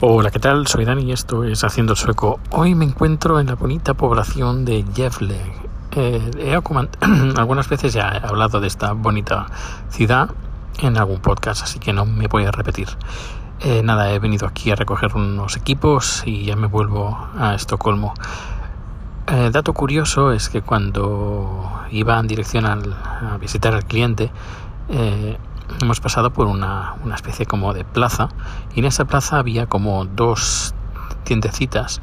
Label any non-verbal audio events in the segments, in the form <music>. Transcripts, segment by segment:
Hola, ¿qué tal? Soy Dani y esto es Haciendo Sueco. Hoy me encuentro en la bonita población de Gefle. Eh, <clears throat> algunas veces ya he hablado de esta bonita ciudad en algún podcast, así que no me voy a repetir. Eh, nada, he venido aquí a recoger unos equipos y ya me vuelvo a Estocolmo. Eh, dato curioso es que cuando iba en dirección a visitar al cliente, hemos pasado por una, una, especie como de plaza y en esa plaza había como dos tiendecitas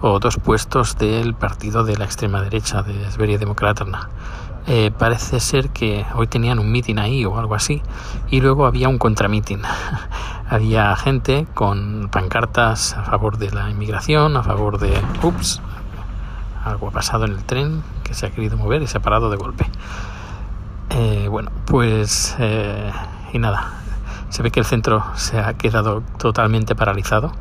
o dos puestos del partido de la extrema derecha de Sverige Demokraterna. Eh, parece ser que hoy tenían un mitin ahí o algo así y luego había un contramitin. <laughs> había gente con pancartas a favor de la inmigración, a favor de... Ups, algo ha pasado en el tren que se ha querido mover y se ha parado de golpe. Eh, bueno, pues eh, y nada, se ve que el centro se ha quedado totalmente paralizado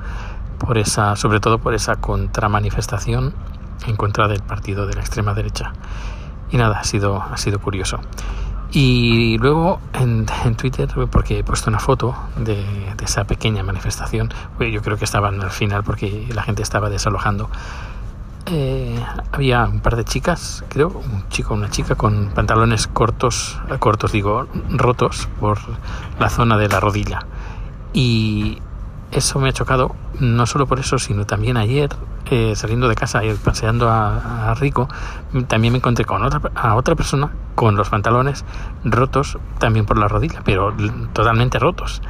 por esa, sobre todo por esa contramanifestación en contra del partido de la extrema derecha. Y nada, ha sido, ha sido curioso. Y luego en, en Twitter, porque he puesto una foto de, de esa pequeña manifestación, yo creo que estaban al final porque la gente estaba desalojando eh, había un par de chicas, creo, un chico, una chica con pantalones cortos, cortos digo, rotos por la zona de la rodilla. Y eso me ha chocado, no solo por eso, sino también ayer, eh, saliendo de casa y paseando a, Rico, también me encontré con otra, a otra persona con los pantalones rotos también por la rodilla, pero totalmente rotos.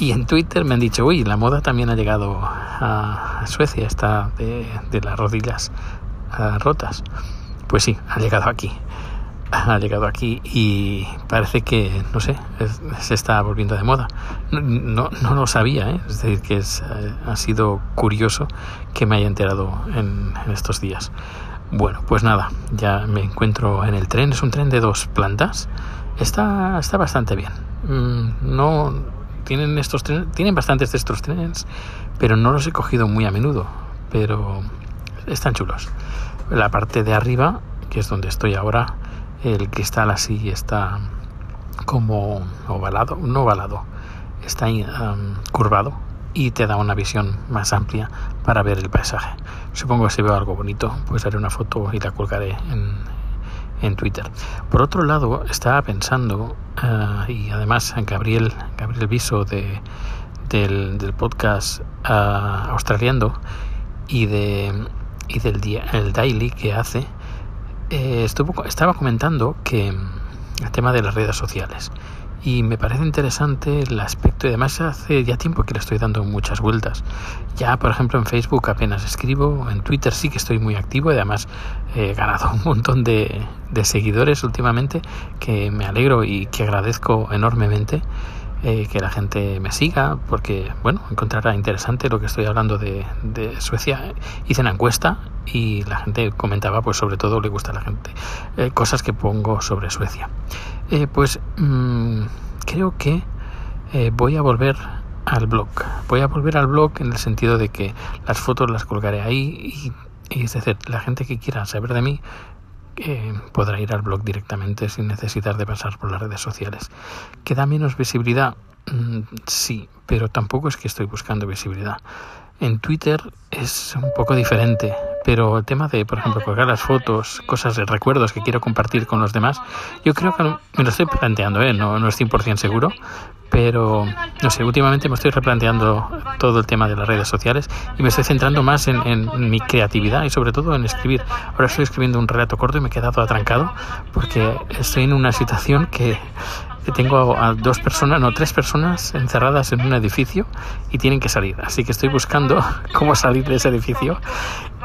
Y en Twitter me han dicho, uy, la moda también ha llegado a Suecia, está de, las rodillas ah, rotas. Pues sí, ha llegado aquí. Ha llegado aquí y parece que, no sé, se está volviendo de moda. No, no, lo sabía, ¿eh? es decir, que es, ha sido curioso que me haya enterado en, en estos días. Bueno, pues nada, ya me encuentro en el tren. Es un tren de dos plantas. Está, está bastante bien. Mm, no, tienen estos tienen bastantes de estos trenes, pero no los he cogido muy a menudo, pero están chulos. La parte de arriba, que es donde estoy ahora, el cristal así está como ovalado, no ovalado, está curvado y te da una visión más amplia para ver el paisaje. Supongo que si veo algo bonito, pues haré una foto y la colgaré en, en Twitter. Por otro lado, estaba pensando, uh, y además Gabriel, Gabriel Viso de, del, del podcast uh, australiano y, de, y del día, el daily que hace, eh, estuvo, estaba comentando que el tema de las redes sociales y me parece interesante el aspecto y además hace ya tiempo que le estoy dando muchas vueltas. Ya por ejemplo en Facebook apenas escribo en Twitter sí que estoy muy activo y además he ganado un montón de, de seguidores últimamente que me alegro y que agradezco enormemente eh, que la gente me siga, porque, bueno, encontrará interesante lo que estoy hablando de, Suecia. Hice una encuesta y la gente comentaba, pues sobre todo le gusta a la gente, eh, cosas que pongo sobre Suecia. Eh, pues mmm, creo que voy a volver al blog. Voy a volver al blog en el sentido de que las fotos las colgaré ahí y, y es decir, la gente que quiera saber de mí podrá ir al blog directamente sin necesidad de pasar por las redes sociales. ¿Que da menos visibilidad? Mm, sí, pero tampoco es que estoy buscando visibilidad. En Twitter es un poco diferente, pero el tema de, por ejemplo, colgar las fotos, cosas de recuerdos que quiero compartir con los demás, yo creo que me lo estoy planteando, ¿eh? no, no es 100% seguro, pero no sé, últimamente me estoy replanteando todo el tema de las redes sociales y me estoy centrando más en, mi creatividad y sobre todo en escribir. Ahora estoy escribiendo un relato corto y me he quedado atrancado porque estoy en una situación que tengo a dos personas, no, tres personas encerradas en un edificio y tienen que salir. Así que estoy buscando <laughs> cómo salir de ese edificio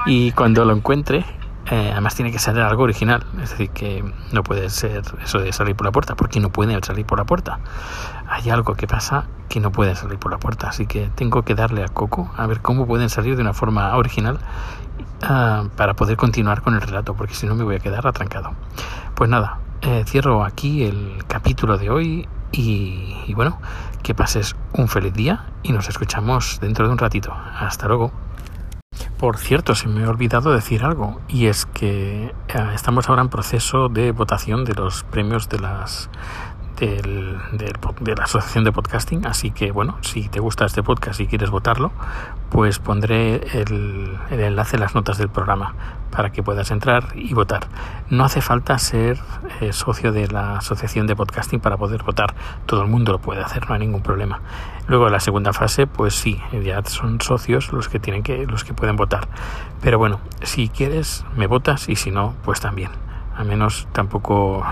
y cuando lo encuentre eh, además tiene que ser algo original, es decir, que no puede ser eso de salir por la puerta, porque no puede salir por la puerta. Hay algo que pasa que no puede salir por la puerta, así que tengo que darle a Coco a ver cómo pueden salir de una forma original uh, para poder continuar con el relato, porque si no me voy a quedar atrancado. Pues nada, eh, cierro aquí el capítulo de hoy y, y bueno, que pases un feliz día y nos escuchamos dentro de un ratito. Hasta luego. Por cierto, se me ha olvidado decir algo, y es que eh, estamos ahora en proceso de votación de los premios de las de la Asociación de Podcasting. Así que, bueno, si te gusta este podcast y quieres votarlo, pues pondré el, el enlace en las notas del programa para que puedas entrar y votar. No hace falta ser eh, socio de la Asociación de Podcasting para poder votar. Todo el mundo lo puede hacer, no hay ningún problema. Luego la segunda fase, pues sí, ya son socios los que tienen que los que pueden votar. Pero bueno, si quieres me votas y si no, pues también al menos tampoco,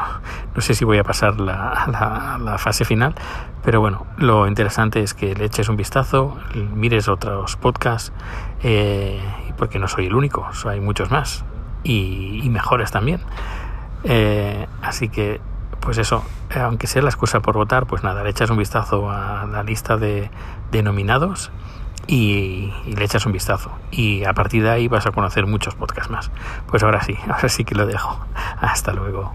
no sé si voy a pasar la, la, fase final, pero bueno, lo interesante es que le eches un vistazo, mires otros podcasts, eh, porque no soy el único, hay muchos más y, mejores también. Eh, así que, pues eso, aunque sea la excusa por votar, pues nada, le echas un vistazo a la lista de, de nominados y, le echas un vistazo. Y a partir de ahí vas a conocer muchos podcasts más. Pues ahora sí, <laughs> ahora sí que lo dejo. Hasta luego.